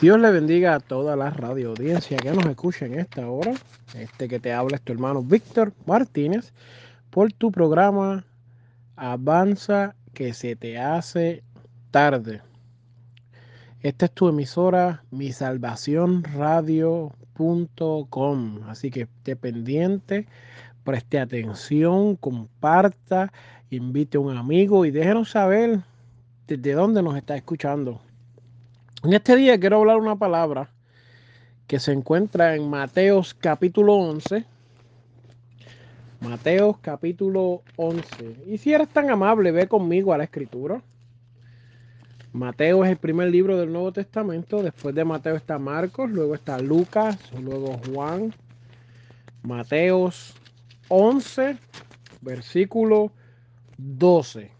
Dios le bendiga a toda la radio audiencia que nos escucha en esta hora. Este que te habla es tu hermano Víctor Martínez por tu programa Avanza que se te hace tarde. Esta es tu emisora mi salvación radio.com. Así que esté pendiente, preste atención, comparta, invite a un amigo y déjenos saber desde dónde nos está escuchando. En este día quiero hablar una palabra que se encuentra en Mateos capítulo 11. Mateos capítulo 11. Y si eres tan amable, ve conmigo a la escritura. Mateo es el primer libro del Nuevo Testamento. Después de Mateo está Marcos, luego está Lucas, luego Juan. Mateos 11, versículo 12.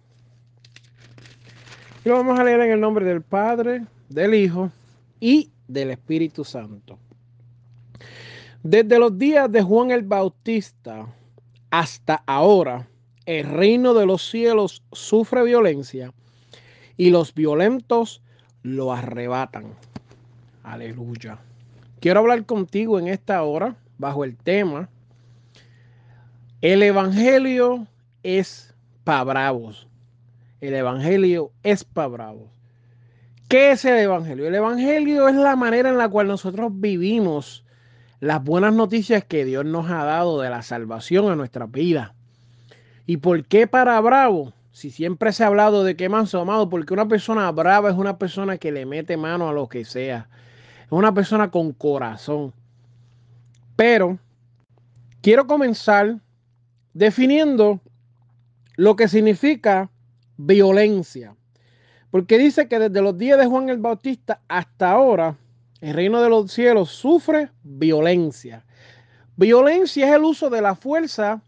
Y lo vamos a leer en el nombre del Padre, del Hijo y del Espíritu Santo. Desde los días de Juan el Bautista hasta ahora, el reino de los cielos sufre violencia y los violentos lo arrebatan. Aleluya. Quiero hablar contigo en esta hora bajo el tema El Evangelio es para bravos. El Evangelio es para bravos. ¿Qué es el Evangelio? El Evangelio es la manera en la cual nosotros vivimos las buenas noticias que Dios nos ha dado de la salvación a nuestra vida. ¿Y por qué para bravo? Si siempre se ha hablado de qué manso amado, porque una persona brava es una persona que le mete mano a lo que sea. Es una persona con corazón. Pero quiero comenzar definiendo lo que significa violencia. Porque dice que desde los días de Juan el Bautista hasta ahora, el reino de los cielos sufre violencia. Violencia es el uso de la fuerza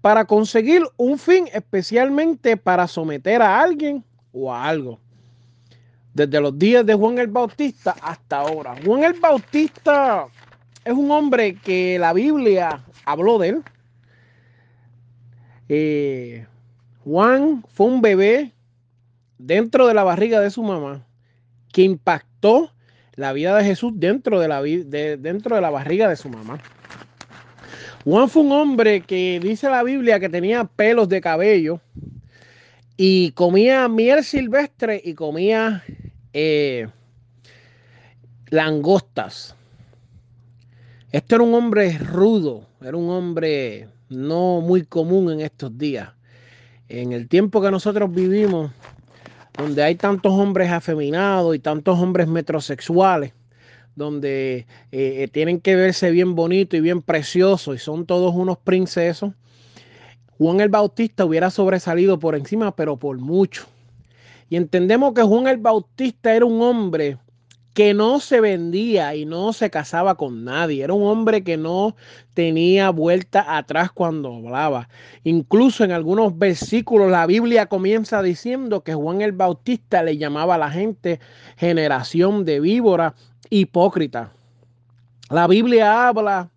para conseguir un fin, especialmente para someter a alguien o a algo. Desde los días de Juan el Bautista hasta ahora. Juan el Bautista es un hombre que la Biblia habló de él. Eh, Juan fue un bebé dentro de la barriga de su mamá que impactó la vida de Jesús dentro de la, dentro de la barriga de su mamá. Juan fue un hombre que dice la Biblia que tenía pelos de cabello y comía miel silvestre y comía eh, langostas. Este era un hombre rudo, era un hombre no muy común en estos días. En el tiempo que nosotros vivimos, donde hay tantos hombres afeminados y tantos hombres metrosexuales, donde eh, tienen que verse bien bonito y bien precioso y son todos unos princesos, Juan el Bautista hubiera sobresalido por encima, pero por mucho. Y entendemos que Juan el Bautista era un hombre que no se vendía y no se casaba con nadie. Era un hombre que no tenía vuelta atrás cuando hablaba. Incluso en algunos versículos la Biblia comienza diciendo que Juan el Bautista le llamaba a la gente generación de víbora hipócrita. La Biblia habla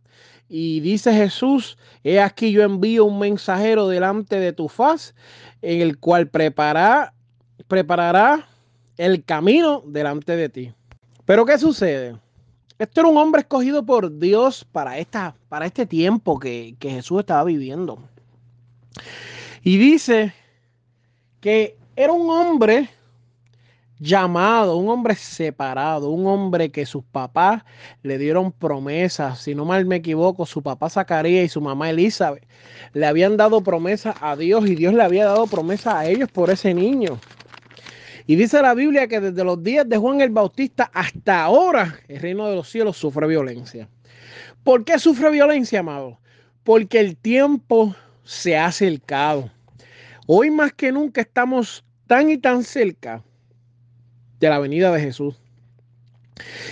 y dice Jesús, he aquí yo envío un mensajero delante de tu faz, en el cual preparará, preparará el camino delante de ti. Pero ¿qué sucede? Este era un hombre escogido por Dios para, esta, para este tiempo que, que Jesús estaba viviendo. Y dice que era un hombre llamado, un hombre separado, un hombre que sus papás le dieron promesas. Si no mal me equivoco, su papá Zacarías y su mamá Elizabeth le habían dado promesas a Dios y Dios le había dado promesas a ellos por ese niño. Y dice la Biblia que desde los días de Juan el Bautista hasta ahora el reino de los cielos sufre violencia. ¿Por qué sufre violencia, amado? Porque el tiempo se ha acercado. Hoy más que nunca estamos tan y tan cerca de la venida de Jesús.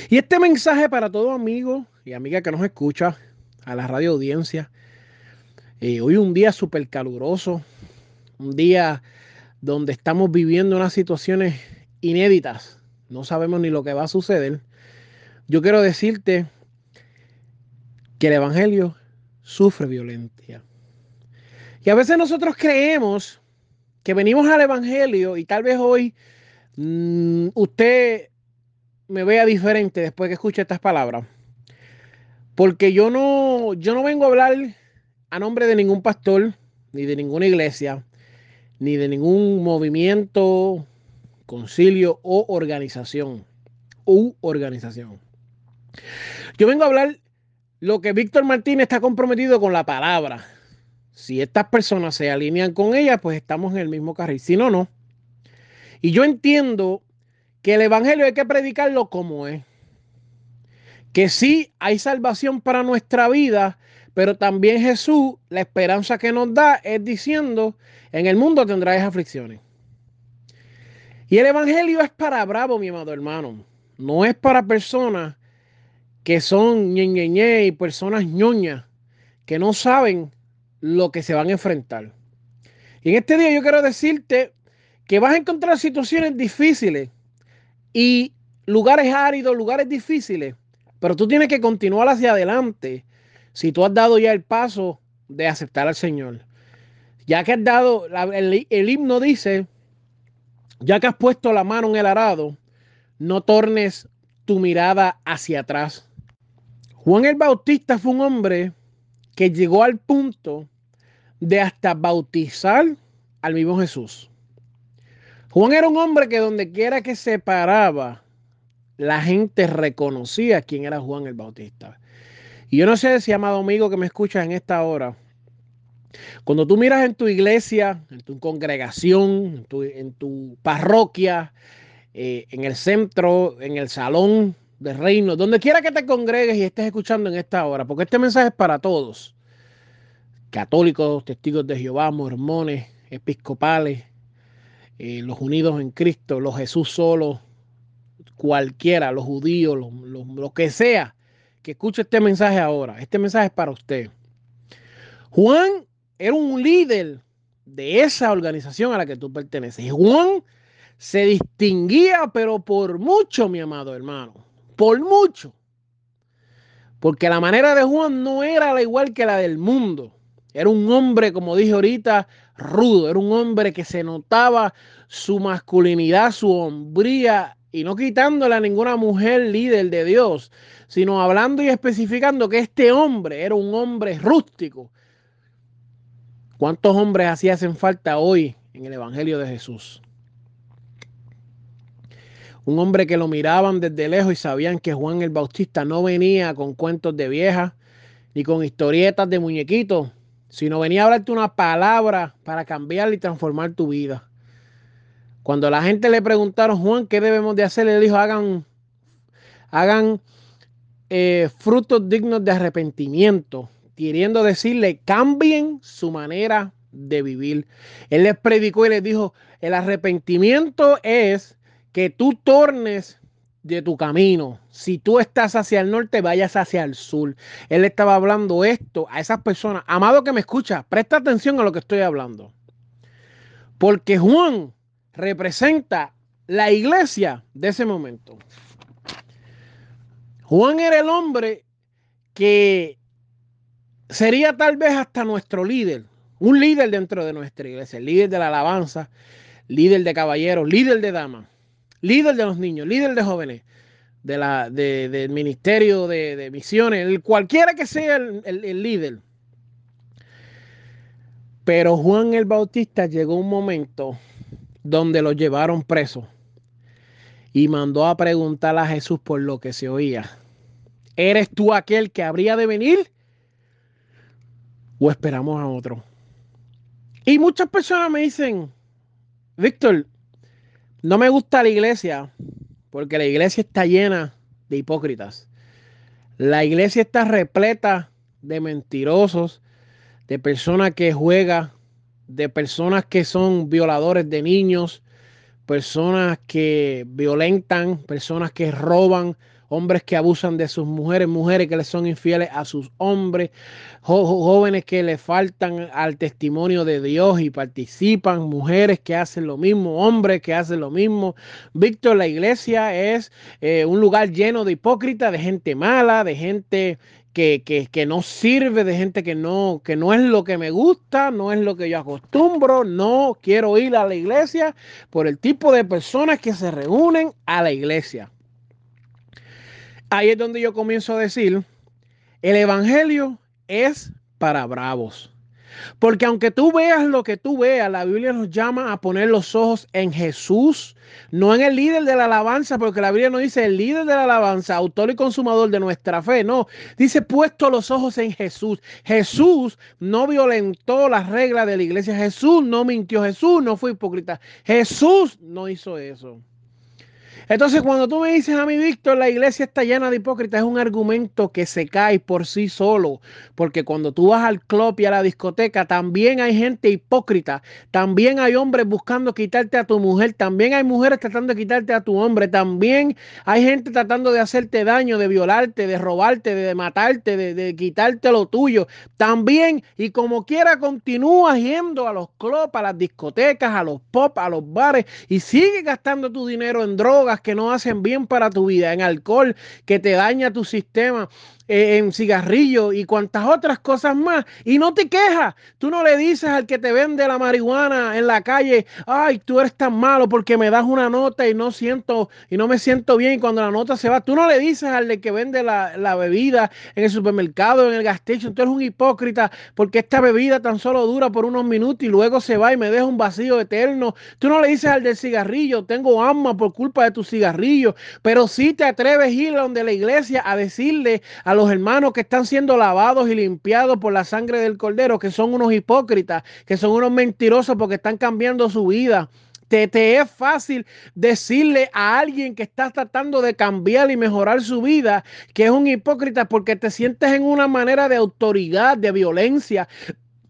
Y este mensaje para todo amigo y amiga que nos escucha, a la radio audiencia, eh, hoy un día súper caluroso, un día donde estamos viviendo unas situaciones inéditas, no sabemos ni lo que va a suceder, yo quiero decirte que el Evangelio sufre violencia. Y a veces nosotros creemos que venimos al Evangelio y tal vez hoy mm, usted me vea diferente después que escuche estas palabras. Porque yo no, yo no vengo a hablar a nombre de ningún pastor, ni de ninguna iglesia, ni de ningún movimiento, concilio o organización. U organización. Yo vengo a hablar lo que Víctor Martínez está comprometido con la palabra. Si estas personas se alinean con ella, pues estamos en el mismo carril. Si no, no. Y yo entiendo que el Evangelio hay que predicarlo como es. Que sí hay salvación para nuestra vida, pero también Jesús, la esperanza que nos da es diciendo, en el mundo tendráis aflicciones. Y el Evangelio es para bravo, mi amado hermano. No es para personas que son ñe, y personas ñoñas que no saben lo que se van a enfrentar. Y en este día yo quiero decirte que vas a encontrar situaciones difíciles y lugares áridos, lugares difíciles, pero tú tienes que continuar hacia adelante si tú has dado ya el paso de aceptar al Señor. Ya que has dado, el, himno dice, ya que has puesto la mano en el arado, no tornes tu mirada hacia atrás. Juan el Bautista fue un hombre que llegó al punto de hasta bautizar al mismo Jesús. Juan era un hombre que donde quiera que se paraba, la gente reconocía quién era Juan el Bautista. Y yo no sé si, amado amigo que me escuchas en esta hora, cuando tú miras en tu iglesia, en tu congregación, en tu, parroquia, eh, en el centro, en el salón de reino, donde quiera que te congregues y estés escuchando en esta hora, porque este mensaje es para todos, católicos, testigos de Jehová, mormones, episcopales, eh, los unidos en Cristo, los Jesús solo, cualquiera, los judíos, lo, que sea, que escuche este mensaje ahora. Este mensaje es para usted. Juan era un líder de esa organización a la que tú perteneces. Y Juan se distinguía, pero por mucho, mi amado hermano, por mucho. Porque la manera de Juan no era la igual que la del mundo. Era un hombre, como dije ahorita, rudo. Era un hombre que se notaba su masculinidad, su hombría, y no quitándole a ninguna mujer líder de Dios, sino hablando y especificando que este hombre era un hombre rústico. ¿Cuántos hombres así hacen falta hoy en el Evangelio de Jesús? Un hombre que lo miraban desde lejos y sabían que Juan el Bautista no venía con cuentos de viejas ni con historietas de muñequitos, sino venía a hablarte una palabra para cambiar y transformar tu vida. Cuando la gente le preguntaron, Juan, ¿qué debemos de hacer? Le dijo, hagan, hagan eh, frutos dignos de arrepentimiento, queriendo decirle, cambien su manera de vivir. Él les predicó y les dijo, el arrepentimiento es que tú tornes de tu camino. Si tú estás hacia el norte, vayas hacia el sur. Él estaba hablando esto a esas personas. Amado que me escucha, presta atención a lo que estoy hablando. Porque Juan representa la iglesia de ese momento. Juan era el hombre que sería tal vez hasta nuestro líder, un líder dentro de nuestra iglesia, líder de la alabanza, líder de caballeros, líder de damas líder de los niños, líder de jóvenes, de la, del ministerio de, misiones, el, cualquiera que sea el, líder. Pero Juan el Bautista llegó un momento donde lo llevaron preso y mandó a preguntar a Jesús por lo que se oía. ¿Eres tú aquel que habría de venir? ¿O esperamos a otro? Y muchas personas me dicen, Víctor, no me gusta la iglesia porque la iglesia está llena de hipócritas. La iglesia está repleta de mentirosos, de personas que juegan, de personas que son violadores de niños, personas que violentan, personas que roban, hombres que abusan de sus mujeres, mujeres que le son infieles a sus hombres, jóvenes que le faltan al testimonio de Dios y participan, mujeres que hacen lo mismo, hombres que hacen lo mismo. Víctor, la iglesia es eh, un lugar lleno de hipócritas, de gente mala, de gente que, que, no sirve, de gente que no, que no es lo que me gusta, no es lo que yo acostumbro, no quiero ir a la iglesia por el tipo de personas que se reúnen a la iglesia. Ahí es donde yo comienzo a decir, el Evangelio es para bravos. Porque aunque tú veas lo que tú veas, la Biblia nos llama a poner los ojos en Jesús, no en el líder de la alabanza, porque la Biblia no dice el líder de la alabanza, autor y consumador de nuestra fe, no, dice puesto los ojos en Jesús. Jesús no violentó las reglas de la iglesia, Jesús no mintió, Jesús no fue hipócrita, Jesús no hizo eso. Entonces, cuando tú me dices a mí, Víctor, la iglesia está llena de hipócritas, es un argumento que se cae por sí solo. Porque cuando tú vas al club y a la discoteca, también hay gente hipócrita. También hay hombres buscando quitarte a tu mujer. También hay mujeres tratando de quitarte a tu hombre. También hay gente tratando de hacerte daño, de violarte, de robarte, de matarte, de, de quitarte lo tuyo. También, y como quiera, continúas yendo a los clubs, a las discotecas, a los pop, a los bares y sigue gastando tu dinero en drogas que no hacen bien para tu vida, en alcohol que te daña tu sistema, eh, en cigarrillo y cuantas otras cosas más. Y no te quejas. Tú no le dices al que te vende la marihuana en la calle, ay, tú eres tan malo porque me das una nota y no siento y no me siento bien. Y cuando la nota se va, tú no le dices al de que vende la, la bebida en el supermercado, en el gas station, tú eres un hipócrita porque esta bebida tan solo dura por unos minutos y luego se va y me deja un vacío eterno. Tú no le dices al del cigarrillo, tengo alma por culpa de tu cigarrillo, pero si te atreves a ir donde la iglesia a decirle a los hermanos que están siendo lavados y limpiados por la sangre del cordero, que son unos hipócritas, que son unos mentirosos porque están cambiando su vida. Te, te, es fácil decirle a alguien que está tratando de cambiar y mejorar su vida que es un hipócrita porque te sientes en una manera de autoridad, de violencia.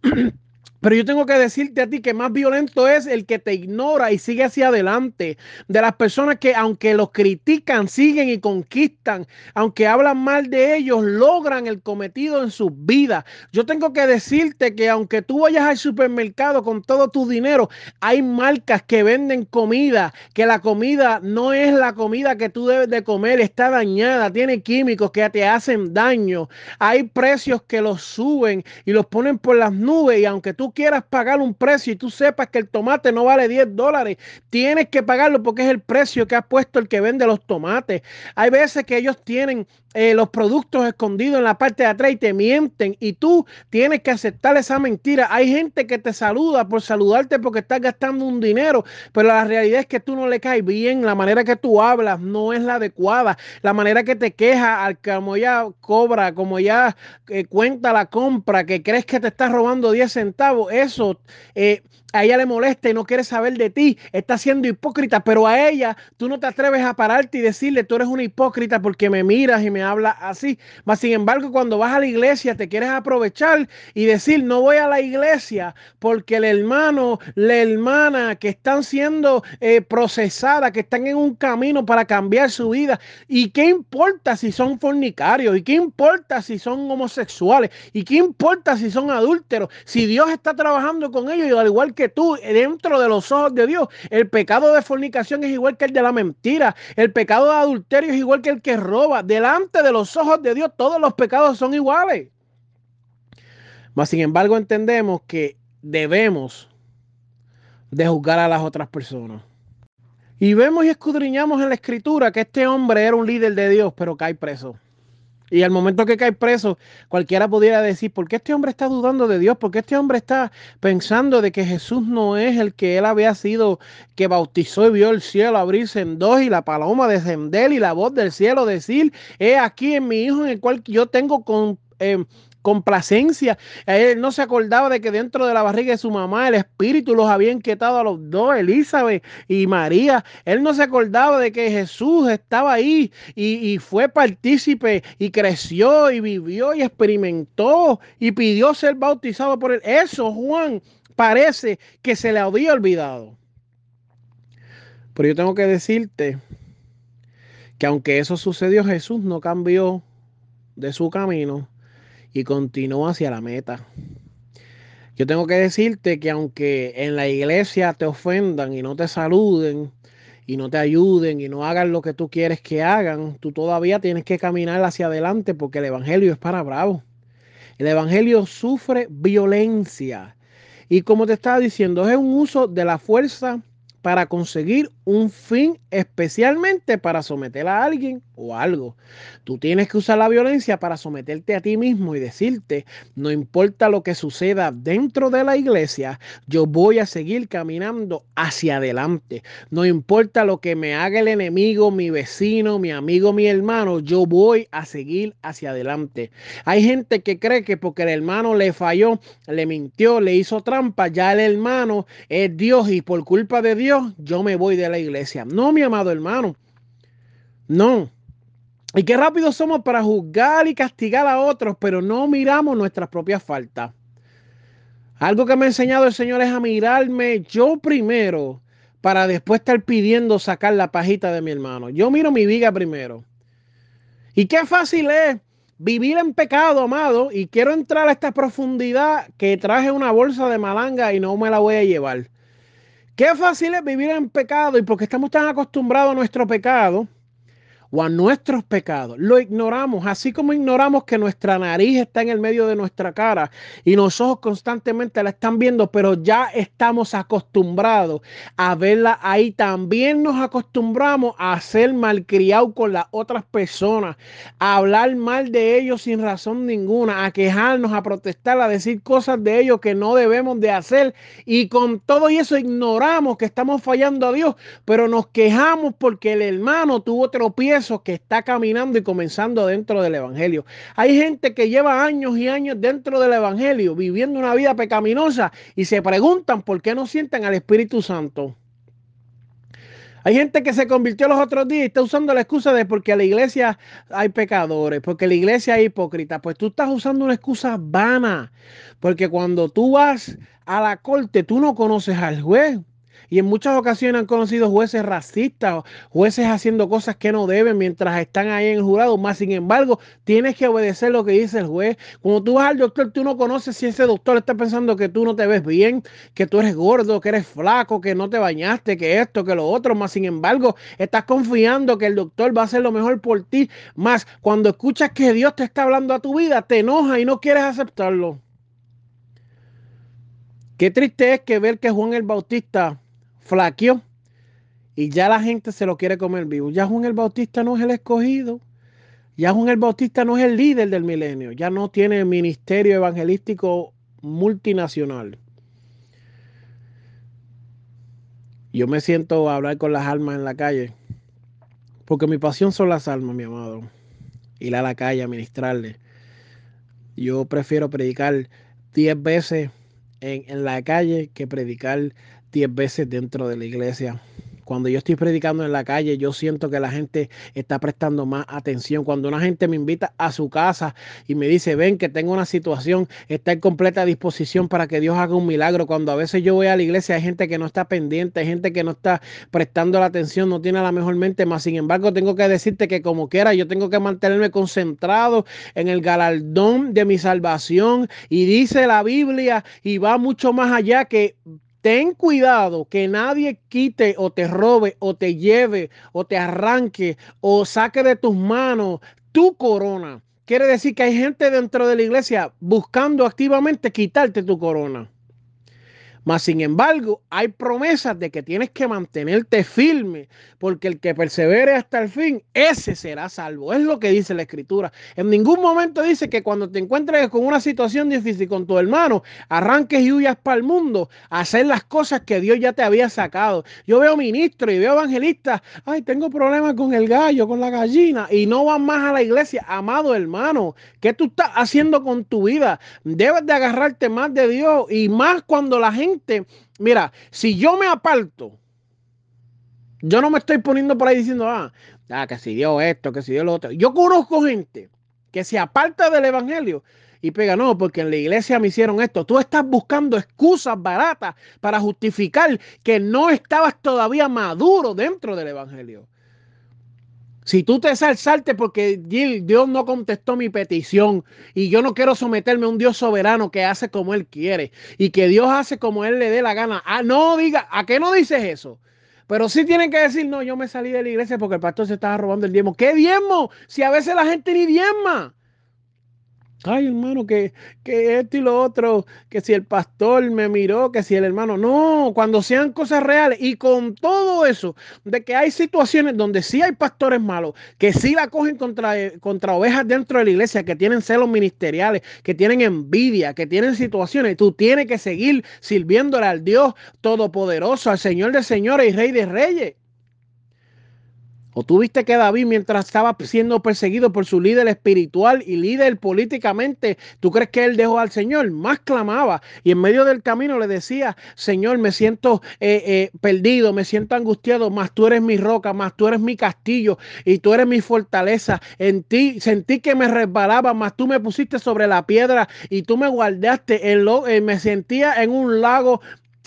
Pero yo tengo que decirte a ti que más violento es el que te ignora y sigue hacia adelante. De las personas que aunque los critican, siguen y conquistan. Aunque hablan mal de ellos, logran el cometido en sus vidas. Yo tengo que decirte que aunque tú vayas al supermercado con todo tu dinero, hay marcas que venden comida, que la comida no es la comida que tú debes de comer, está dañada, tiene químicos que te hacen daño. Hay precios que los suben y los ponen por las nubes y aunque tú quieras pagar un precio y tú sepas que el tomate no vale 10 dólares, tienes que pagarlo porque es el precio que ha puesto el que vende los tomates. Hay veces que ellos tienen eh, los productos escondidos en la parte de atrás y te mienten y tú tienes que aceptar esa mentira. Hay gente que te saluda por saludarte porque estás gastando un dinero, pero la realidad es que tú no le caes bien, la manera que tú hablas no es la adecuada, la manera que te queja al como ya cobra, como ya eh, cuenta la compra, que crees que te está robando 10 centavos, eso eh, a ella le molesta y no quiere saber de ti, está siendo hipócrita, pero a ella tú no te atreves a pararte y decirle, tú eres una hipócrita porque me miras y me hablas así. Mas, sin embargo, cuando vas a la iglesia te quieres aprovechar y decir, no voy a la iglesia porque el hermano, la hermana que están siendo eh, procesadas, que están en un camino para cambiar su vida. ¿Y qué importa si son fornicarios? ¿Y qué importa si son homosexuales? ¿Y qué importa si son adúlteros? Si Dios está trabajando con ellos, y al igual que tú, dentro de los ojos de Dios, el pecado de fornicación es igual que el de la mentira, el pecado de adulterio es igual que el que roba. Delante de los ojos de Dios, todos los pecados son iguales. Mas, sin embargo, entendemos que debemos de juzgar a las otras personas. Y vemos y escudriñamos en la escritura que este hombre era un líder de Dios, pero cae preso. Y al momento que cae preso, cualquiera pudiera decir, ¿por qué este hombre está dudando de Dios? ¿Por qué este hombre está pensando de que Jesús no es el que él había sido, que bautizó y vio el cielo abrirse en dos y la paloma descender y la voz del cielo decir, he aquí en mi hijo en el cual yo tengo con... Eh, complacencia. Él no se acordaba de que dentro de la barriga de su mamá el espíritu los había inquietado a los dos, Elizabeth y María. Él no se acordaba de que Jesús estaba ahí y, fue partícipe y creció y vivió y experimentó y pidió ser bautizado por él. Eso, Juan, parece que se le había olvidado. Pero yo tengo que decirte que aunque eso sucedió, Jesús no cambió de su camino y continúa hacia la meta. Yo tengo que decirte que aunque en la iglesia te ofendan y no te saluden y no te ayuden y no hagan lo que tú quieres que hagan, tú todavía tienes que caminar hacia adelante porque el Evangelio es para bravos. El Evangelio sufre violencia. Y como te estaba diciendo, es un uso de la fuerza para conseguir un fin especialmente para someter a alguien o algo. Tú tienes que usar la violencia para someterte a ti mismo y decirte, no importa lo que suceda dentro de la iglesia, yo voy a seguir caminando hacia adelante. No importa lo que me haga el enemigo, mi vecino, mi amigo, mi hermano, yo voy a seguir hacia adelante. Hay gente que cree que porque el hermano le falló, le mintió, le hizo trampa, ya el hermano es Dios y por culpa de Dios yo me voy de iglesia. No, mi amado hermano. No. Y qué rápido somos para juzgar y castigar a otros, pero no miramos nuestras propias faltas. Algo que me ha enseñado el Señor es a mirarme yo primero para después estar pidiendo sacar la pajita de mi hermano. Yo miro mi viga primero. Y qué fácil es vivir en pecado, amado. Y quiero entrar a esta profundidad que traje una bolsa de malanga y no me la voy a llevar. Qué fácil es vivir en pecado y porque estamos tan acostumbrados a nuestro pecado o a nuestros pecados. Lo ignoramos, así como ignoramos que nuestra nariz está en el medio de nuestra cara y los ojos constantemente la están viendo, pero ya estamos acostumbrados a verla ahí. También nos acostumbramos a ser malcriados con las otras personas, a hablar mal de ellos sin razón ninguna, a quejarnos, a protestar, a decir cosas de ellos que no debemos de hacer. Y con todo eso ignoramos que estamos fallando a Dios, pero nos quejamos porque el hermano tuvo tropiezo que está caminando y comenzando dentro del Evangelio. Hay gente que lleva años y años dentro del Evangelio, viviendo una vida pecaminosa y se preguntan por qué no sienten al Espíritu Santo. Hay gente que se convirtió los otros días y está usando la excusa de porque la iglesia hay pecadores, porque la iglesia hay hipócritas. Pues tú estás usando una excusa vana, porque cuando tú vas a la corte, tú no conoces al juez. Y en muchas ocasiones han conocido jueces racistas, jueces haciendo cosas que no deben mientras están ahí en el jurado. Más sin embargo, tienes que obedecer lo que dice el juez. Cuando tú vas al doctor, tú no conoces si ese doctor está pensando que tú no te ves bien, que tú eres gordo, que eres flaco, que no te bañaste, que esto, que lo otro. Más sin embargo, estás confiando que el doctor va a hacer lo mejor por ti. Más cuando escuchas que Dios te está hablando a tu vida, te enoja y no quieres aceptarlo. Qué triste es que ver que Juan el Bautista flaqueó y ya la gente se lo quiere comer vivo. Ya Juan el Bautista no es el escogido. Ya Juan el Bautista no es el líder del milenio. Ya no tiene ministerio evangelístico multinacional. Yo me siento a hablar con las almas en la calle. Porque mi pasión son las almas, mi amado. Ir a la calle a ministrarle. Yo prefiero predicar 10 veces en, en, la calle que predicar 10 veces dentro de la iglesia. Cuando yo estoy predicando en la calle, yo siento que la gente está prestando más atención. Cuando una gente me invita a su casa y me dice, ven que tengo una situación, está en completa disposición para que Dios haga un milagro. Cuando a veces yo voy a la iglesia, hay gente que no está pendiente, hay gente que no está prestando la atención, no tiene la mejor mente. Más sin embargo, tengo que decirte que como quiera, yo tengo que mantenerme concentrado en el galardón de mi salvación. Y dice la Biblia, y va mucho más allá que Ten cuidado que nadie quite o te robe o te lleve o te arranque o saque de tus manos tu corona. Quiere decir que hay gente dentro de la iglesia buscando activamente quitarte tu corona. Mas, sin embargo, hay promesas de que tienes que mantenerte firme, porque el que persevere hasta el fin, ese será salvo. Es lo que dice la escritura. En ningún momento dice que cuando te encuentres con una situación difícil con tu hermano, arranques y huyas para el mundo a hacer las cosas que Dios ya te había sacado. Yo veo ministros y veo evangelistas, ay, tengo problemas con el gallo, con la gallina, y no van más a la iglesia. Amado hermano, ¿qué tú estás haciendo con tu vida? Debes de agarrarte más de Dios y más cuando la gente mira, si yo me aparto, yo no me estoy poniendo por ahí diciendo, ah, ah, que si dio esto, que si dio lo otro. Yo conozco gente que se aparta del evangelio y pega, no, porque en la iglesia me hicieron esto. Tú estás buscando excusas baratas para justificar que no estabas todavía maduro dentro del evangelio. Si tú te salsaste porque Dios no contestó mi petición y yo no quiero someterme a un Dios soberano que hace como Él quiere y que Dios hace como Él le dé la gana. Ah, no diga, ¿a qué no dices eso? Pero sí tienen que decir, no, yo me salí de la iglesia porque el pastor se estaba robando el diezmo. ¿Qué diezmo? Si a veces la gente ni diezma. Ay, hermano, que, que esto y lo otro, que si el pastor me miró, que si el hermano. No, cuando sean cosas reales y con todo eso, de que hay situaciones donde sí hay pastores malos, que sí la cogen contra, contra ovejas dentro de la iglesia, que tienen celos ministeriales, que tienen envidia, que tienen situaciones, tú tienes que seguir sirviéndole al Dios Todopoderoso, al Señor de señores y Rey de reyes. ¿O tuviste que David, mientras estaba siendo perseguido por su líder espiritual y líder políticamente, tú crees que él dejó al Señor? Más clamaba y en medio del camino le decía, Señor, me siento eh, eh, perdido, me siento angustiado, más tú eres mi roca, más tú eres mi castillo y tú eres mi fortaleza. En ti sentí que me resbalaba, más tú me pusiste sobre la piedra y tú me guardaste. En lo, eh, me sentía en un lago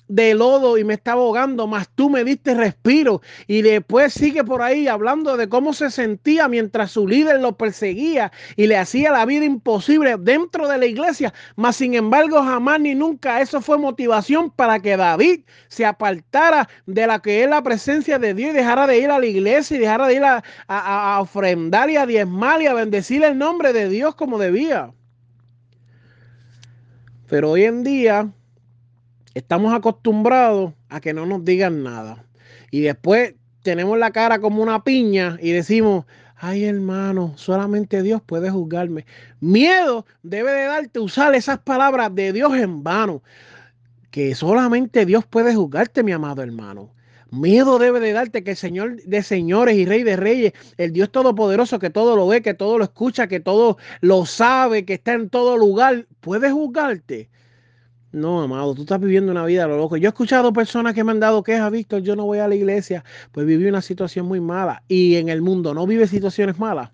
de lodo y me estaba ahogando, mas tú me diste respiro. Y después sigue por ahí hablando de cómo se sentía mientras su líder lo perseguía y le hacía la vida imposible dentro de la iglesia. Mas sin embargo, jamás ni nunca eso fue motivación para que David se apartara de la que es la presencia de Dios y dejara de ir a la iglesia y dejara de ir a, a, a ofrendar y a diezmar y a bendecir el nombre de Dios como debía. Pero hoy en día estamos acostumbrados a que no nos digan nada. Y después tenemos la cara como una piña y decimos, ay hermano, solamente Dios puede juzgarme. Miedo debe de darte usar esas palabras de Dios en vano. Que solamente Dios puede juzgarte, mi amado hermano. Miedo debe de darte que el Señor de señores y Rey de reyes, el Dios todopoderoso que todo lo ve, que todo lo escucha, que todo lo sabe, que está en todo lugar, puede juzgarte. No, amado, tú estás viviendo una vida lo loco. Yo he escuchado personas que me han dado quejas, Víctor, yo no voy a la iglesia, pues viví una situación muy mala. Y en el mundo no vive situaciones malas.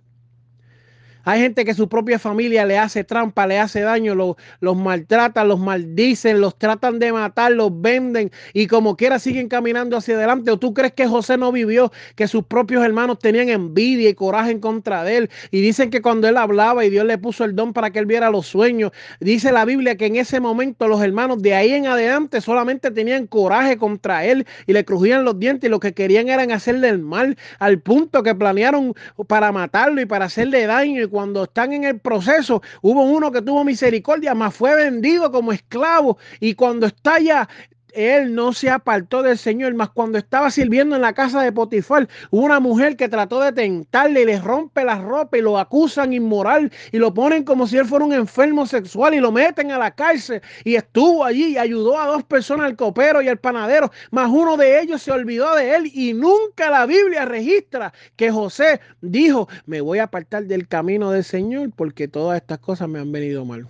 Hay gente que su propia familia le hace trampa, le hace daño, los maltratan, los maldicen, los tratan de matar, los venden y como quiera siguen caminando hacia adelante. ¿O tú crees que José no vivió que sus propios hermanos tenían envidia y coraje en contra de él? Y dicen que cuando él hablaba y Dios le puso el don para que él viera los sueños, dice la Biblia que en ese momento los hermanos de ahí en adelante solamente tenían coraje contra él y le crujían los dientes y lo que querían era hacerle el mal al punto que planearon para matarlo y para hacerle daño cuando están en el proceso, hubo uno que tuvo misericordia, más fue vendido como esclavo. Y cuando está ya él no se apartó del Señor, más cuando estaba sirviendo en la casa de Potifar, una mujer que trató de tentarle y le rompe la ropa y lo acusan inmoral y lo ponen como si él fuera un enfermo sexual y lo meten a la cárcel y estuvo allí y ayudó a dos personas, el copero y el panadero, más uno de ellos se olvidó de él y nunca la Biblia registra que José dijo, me voy a apartar del camino del Señor porque todas estas cosas me han venido mal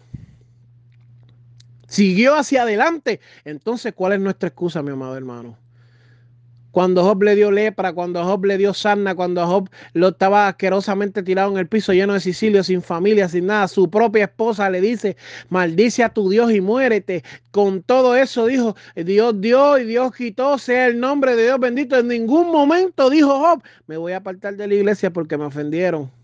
siguió hacia adelante. Entonces, ¿cuál es nuestra excusa, mi amado hermano? Cuando Job le dio lepra, cuando Job le dio sarna, cuando Job lo estaba asquerosamente tirado en el piso lleno de Sicilio, sin familia, sin nada, su propia esposa le dice, maldice a tu Dios y muérete. Con todo eso dijo, Dios dio y Dios quitó, sea el nombre de Dios bendito. En ningún momento dijo Job, me voy a apartar de la iglesia porque me ofendieron.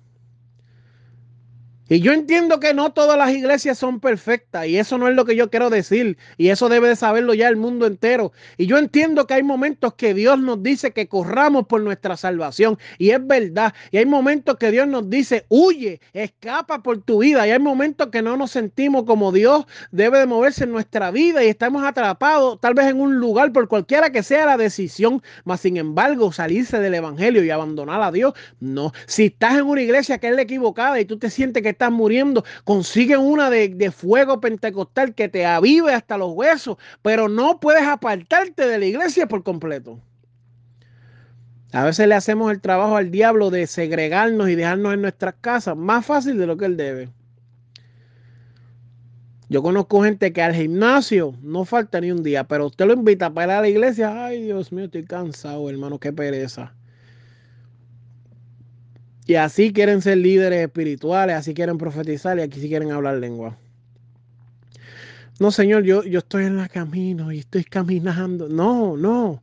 Y yo entiendo que no todas las iglesias son perfectas y eso no es lo que yo quiero decir y eso debe de saberlo ya el mundo entero. Y yo entiendo que hay momentos que Dios nos dice que corramos por nuestra salvación y es verdad. Y hay momentos que Dios nos dice, huye, escapa por tu vida. Y hay momentos que no nos sentimos como Dios debe de moverse en nuestra vida y estamos atrapados tal vez en un lugar por cualquiera que sea la decisión. Mas sin embargo, salirse del evangelio y abandonar a Dios, no. Si estás en una iglesia que es la equivocada y tú te sientes que estás muriendo, consigue una de, de fuego pentecostal que te avive hasta los huesos, pero no puedes apartarte de la iglesia por completo. A veces le hacemos el trabajo al diablo de segregarnos y dejarnos en nuestras casas más fácil de lo que él debe. Yo conozco gente que al gimnasio no falta ni un día, pero usted lo invita para ir a la iglesia. Ay, Dios mío, estoy cansado, hermano, qué pereza. Y así quieren ser líderes espirituales, así quieren profetizar y aquí sí quieren hablar lengua. No, Señor, yo, yo estoy en la camino y estoy caminando. No, no.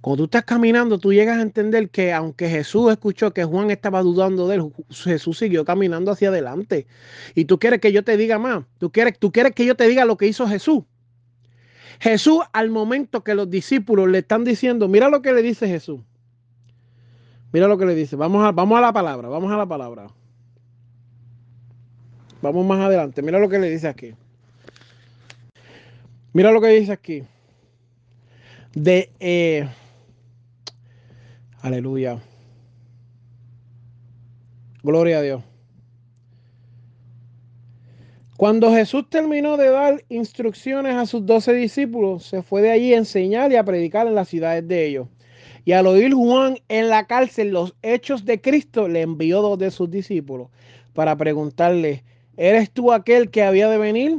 Cuando tú estás caminando, tú llegas a entender que aunque Jesús escuchó que Juan estaba dudando de él, Jesús siguió caminando hacia adelante. Y tú quieres que yo te diga más. Tú quieres, tú quieres que yo te diga lo que hizo Jesús. Jesús, al momento que los discípulos le están diciendo, mira lo que le dice Jesús. Mira lo que le dice. Vamos a, vamos a la palabra, vamos a la palabra. Vamos más adelante. Mira lo que le dice aquí. Mira lo que dice aquí. De eh, aleluya. Gloria a Dios. Cuando Jesús terminó de dar instrucciones a sus doce discípulos, se fue de allí a enseñar y a predicar en las ciudades de ellos. Y al oír Juan en la cárcel los hechos de Cristo, le envió dos de sus discípulos para preguntarle, ¿eres tú aquel que había de venir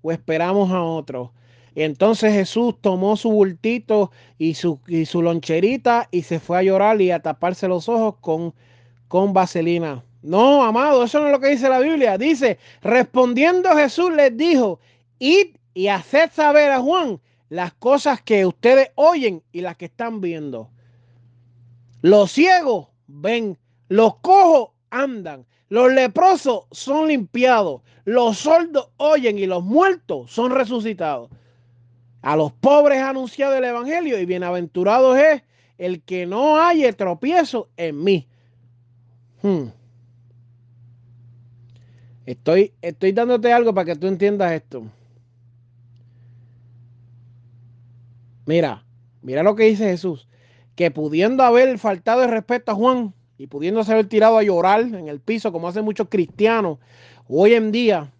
o esperamos a otro? entonces Jesús tomó su bultito y su, su loncherita y se fue a llorar y a taparse los ojos con, con vaselina. No, amado, eso no es lo que dice la Biblia. Dice, respondiendo Jesús les dijo, id y haced saber a Juan las cosas que ustedes oyen y las que están viendo. Los ciegos ven, los cojos andan, los leprosos son limpiados, los sordos oyen y los muertos son resucitados. A los pobres anunciado el Evangelio y bienaventurado es el que no haya tropiezo en mí. Hmm. Estoy, estoy dándote algo para que tú entiendas esto. Mira, mira lo que dice Jesús. Que pudiendo haber faltado el respeto a Juan y pudiéndose haber tirado a llorar en el piso, como hacen muchos cristianos, hoy en día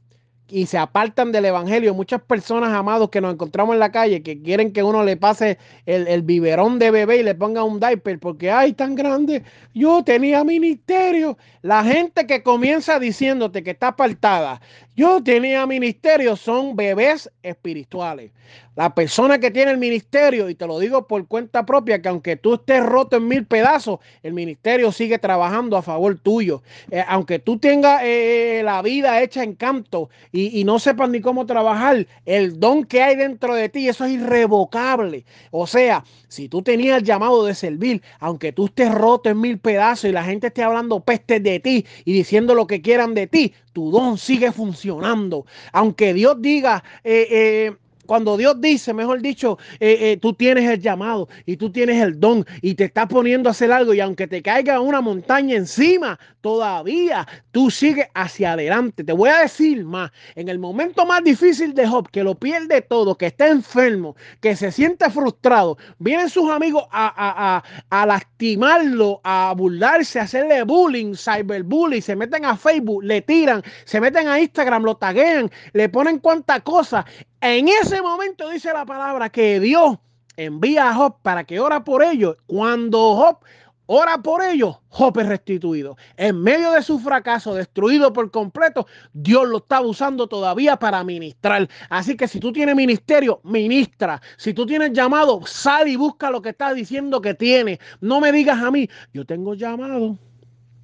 y se apartan del evangelio. Muchas personas, amados, que nos encontramos en la calle, que quieren que uno le pase el, biberón de bebé y le ponga un diaper, porque, ay, tan grande, yo tenía ministerio. La gente que comienza diciéndote que está apartada, yo tenía ministerio, son bebés espirituales. La persona que tiene el ministerio, y te lo digo por cuenta propia, que aunque tú estés roto en mil pedazos, el ministerio sigue trabajando a favor tuyo. Eh, aunque tú tengas eh, la vida hecha en canto y, y, no sepas ni cómo trabajar, el don que hay dentro de ti, eso es irrevocable. O sea, si tú tenías el llamado de servir, aunque tú estés roto en mil pedazos y la gente esté hablando pestes de ti y diciendo lo que quieran de ti, tu don sigue funcionando. Aunque Dios diga, eh, eh cuando Dios dice, mejor dicho, eh, eh, tú tienes el llamado y tú tienes el don y te está poniendo a hacer algo y aunque te caiga una montaña encima, todavía tú sigues hacia adelante. Te voy a decir más, en el momento más difícil de Job, que lo pierde todo, que está enfermo, que se siente frustrado, vienen sus amigos a, a lastimarlo, a burlarse, a hacerle bullying, cyberbullying, se meten a Facebook, le tiran, se meten a Instagram, lo taguean, le ponen cuanta cosa en ese momento dice la palabra que Dios envía a Job para que ora por ellos. Cuando Job ora por ellos, Job es restituido. En medio de su fracaso, destruido por completo, Dios lo está usando todavía para ministrar. Así que si tú tienes ministerio, ministra. Si tú tienes llamado, sal y busca lo que está diciendo que tiene. No me digas a mí, yo tengo llamado.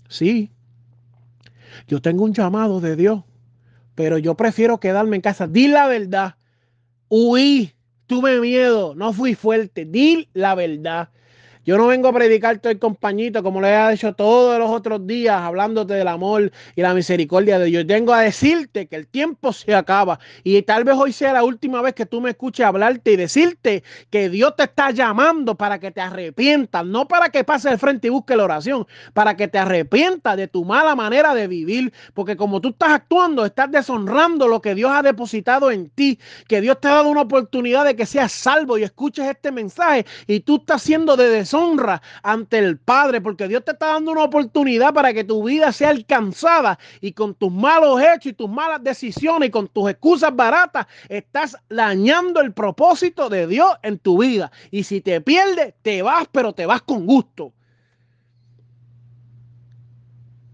Sí, yo tengo un llamado de Dios, pero yo prefiero quedarme en casa. Di la verdad. Huí, tuve miedo, no fui fuerte. Di la verdad. Yo no vengo a predicar el compañito como lo he hecho todos los otros días, hablándote del amor y la misericordia de Dios. Vengo a decirte que el tiempo se acaba y tal vez hoy sea la última vez que tú me escuches hablarte y decirte que Dios te está llamando para que te arrepientas, no para que pases al frente y busque la oración, para que te arrepientas de tu mala manera de vivir, porque como tú estás actuando, estás deshonrando lo que Dios ha depositado en ti, que Dios te ha dado una oportunidad de que seas salvo y escuches este mensaje y tú estás siendo de honra ante el Padre, porque Dios te está dando una oportunidad para que tu vida sea alcanzada y con tus malos hechos y tus malas decisiones y con tus excusas baratas, estás dañando el propósito de Dios en tu vida. Y si te pierdes, te vas, pero te vas con gusto.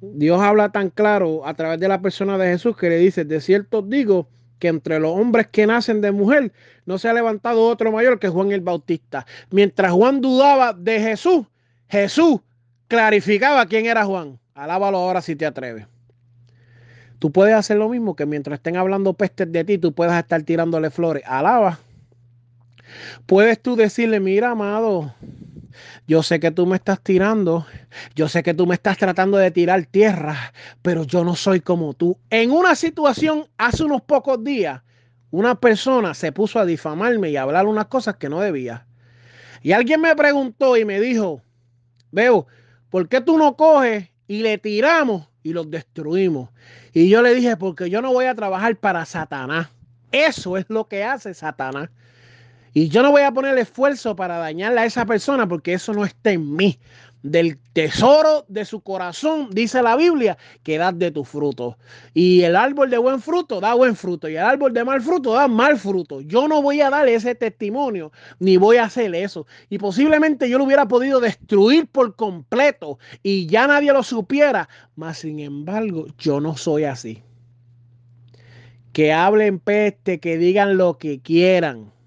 Dios habla tan claro a través de la persona de Jesús que le dice, de cierto digo, que entre los hombres que nacen de mujer no se ha levantado otro mayor que Juan el Bautista. Mientras Juan dudaba de Jesús, Jesús clarificaba quién era Juan. Alábalo ahora si te atreves. Tú puedes hacer lo mismo que mientras estén hablando pestes de ti, tú puedas estar tirándole flores. Alaba. Puedes tú decirle, mira, amado, yo sé que tú me estás tirando, yo sé que tú me estás tratando de tirar tierra, pero yo no soy como tú. En una situación hace unos pocos días, una persona se puso a difamarme y a hablar unas cosas que no debía. Y alguien me preguntó y me dijo, veo, ¿por qué tú no coges y le tiramos y los destruimos. Y yo le dije, porque yo no voy a trabajar para Satanás. Eso es lo que hace Satanás. Y yo no voy a poner esfuerzo para dañarle a esa persona porque eso no está en mí del tesoro de su corazón, dice la Biblia, que das de tu fruto. Y el árbol de buen fruto da buen fruto y el árbol de mal fruto da mal fruto. Yo no voy a darle ese testimonio ni voy a hacer eso. Y posiblemente yo lo hubiera podido destruir por completo y ya nadie lo supiera. Mas sin embargo, yo no soy así. Que hablen peste, que digan lo que quieran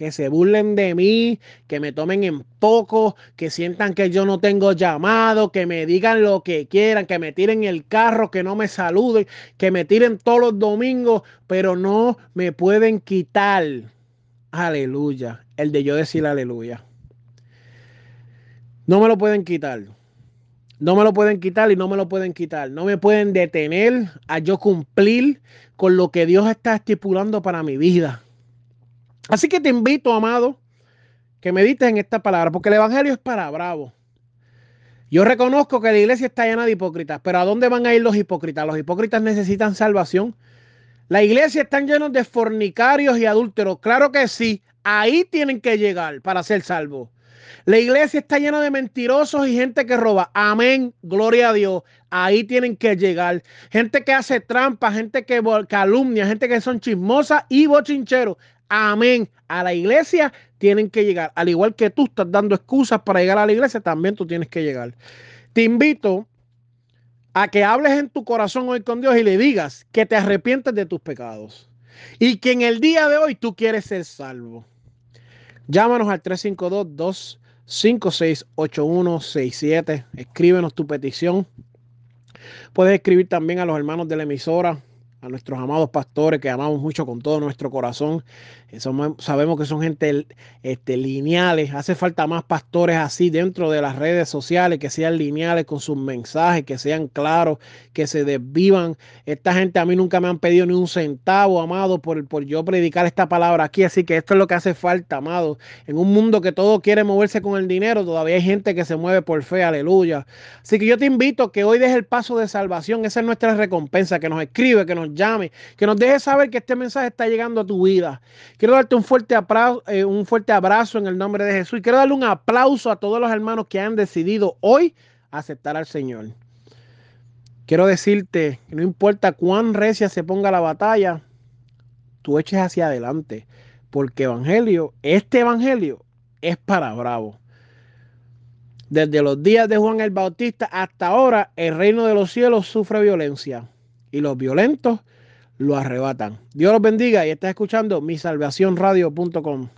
que se burlen de mí, que me tomen en poco, que sientan que yo no tengo llamado, que me digan lo que quieran, que me tiren el carro, que no me saluden, que me tiren todos los domingos, pero no me pueden quitar. Aleluya. El de yo decir aleluya. No me lo pueden quitar. No me lo pueden quitar y no me lo pueden quitar. No me pueden detener a yo cumplir con lo que Dios está estipulando para mi vida. Así que te invito, amado, que medites en esta palabra, porque el Evangelio es para bravo. Yo reconozco que la iglesia está llena de hipócritas, pero ¿a dónde van a ir los hipócritas? Los hipócritas necesitan salvación. La iglesia está llena de fornicarios y adúlteros. Claro que sí, ahí tienen que llegar para ser salvos. La iglesia está llena de mentirosos y gente que roba. Amén, gloria a Dios. Ahí tienen que llegar. Gente que hace trampa, gente que calumnia, gente que son chismosas y bochincheros. Amén. A la iglesia tienen que llegar. Al igual que tú estás dando excusas para llegar a la iglesia, también tú tienes que llegar. Te invito a que hables en tu corazón hoy con Dios y le digas que te arrepientes de tus pecados y que en el día de hoy tú quieres ser salvo. Llámanos al 352-256-8167. Escríbenos tu petición. Puedes escribir también a los hermanos de la emisora a nuestros amados pastores que amamos mucho con todo nuestro corazón. sabemos que son gente este, lineales. Hace falta más pastores así dentro de las redes sociales, que sean lineales con sus mensajes, que sean claros, que se desvivan. Esta gente a mí nunca me han pedido ni un centavo, amado, por, yo predicar esta palabra aquí. Así que esto es lo que hace falta, amado. En un mundo que todo quiere moverse con el dinero, todavía hay gente que se mueve por fe, aleluya. Así que yo te invito que hoy des el paso de salvación. Esa es nuestra recompensa, que nos escribe, que nos llame, que nos deje saber que este mensaje está llegando a tu vida. Quiero darte un fuerte, aplauso, eh, un fuerte abrazo en el nombre de Jesús y quiero darle un aplauso a todos los hermanos que han decidido hoy aceptar al Señor. Quiero decirte que no importa cuán recia se ponga la batalla, tú eches hacia adelante, porque evangelio, este evangelio es para bravo. Desde los días de Juan el Bautista hasta ahora, el reino de los cielos sufre violencia y los violentos lo arrebatan. Dios los bendiga y estás escuchando mi misalvacionradio.com.